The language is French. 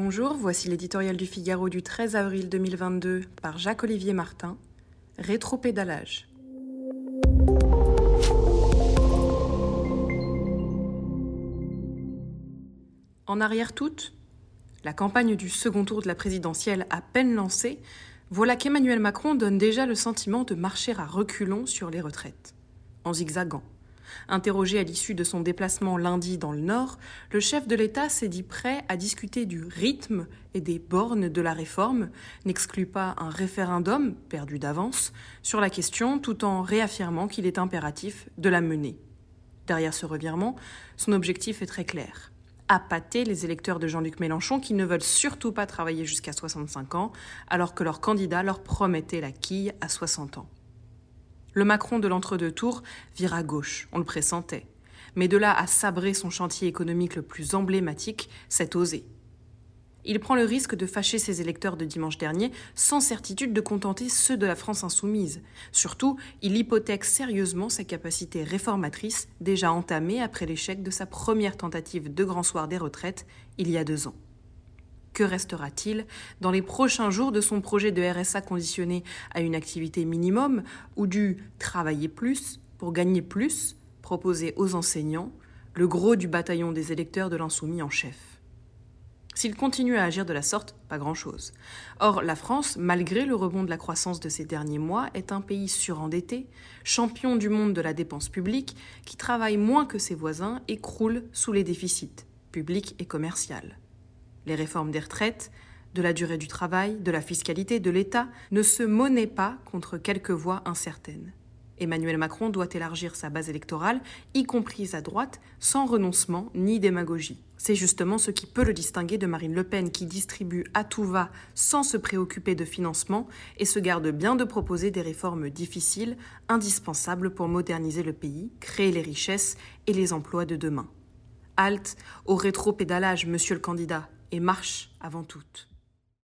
Bonjour, voici l'éditorial du Figaro du 13 avril 2022 par Jacques-Olivier Martin. Rétropédalage. En arrière toute, la campagne du second tour de la présidentielle à peine lancée, voilà qu'Emmanuel Macron donne déjà le sentiment de marcher à reculons sur les retraites, en zigzagant. Interrogé à l'issue de son déplacement lundi dans le Nord, le chef de l'État s'est dit prêt à discuter du rythme et des bornes de la réforme, n'exclut pas un référendum, perdu d'avance, sur la question tout en réaffirmant qu'il est impératif de la mener. Derrière ce revirement, son objectif est très clair appâter les électeurs de Jean-Luc Mélenchon qui ne veulent surtout pas travailler jusqu'à 65 ans, alors que leur candidat leur promettait la quille à 60 ans. Le Macron de l'entre-deux tours vire à gauche, on le pressentait. Mais de là à sabrer son chantier économique le plus emblématique, c'est osé. Il prend le risque de fâcher ses électeurs de dimanche dernier sans certitude de contenter ceux de la France insoumise. Surtout, il hypothèque sérieusement sa capacité réformatrice déjà entamée après l'échec de sa première tentative de grand soir des retraites il y a deux ans. Que restera-t-il dans les prochains jours de son projet de RSA conditionné à une activité minimum ou du travailler plus pour gagner plus proposé aux enseignants, le gros du bataillon des électeurs de l'insoumis en chef? S'il continue à agir de la sorte, pas grand-chose. Or, la France, malgré le rebond de la croissance de ces derniers mois, est un pays surendetté, champion du monde de la dépense publique, qui travaille moins que ses voisins et croule sous les déficits, publics et commerciaux. Les réformes des retraites, de la durée du travail, de la fiscalité, de l'État ne se monnaient pas contre quelques voix incertaines. Emmanuel Macron doit élargir sa base électorale, y compris à droite, sans renoncement ni démagogie. C'est justement ce qui peut le distinguer de Marine Le Pen qui distribue à tout va sans se préoccuper de financement et se garde bien de proposer des réformes difficiles, indispensables pour moderniser le pays, créer les richesses et les emplois de demain. Halte au rétro-pédalage, monsieur le candidat, et marche avant tout.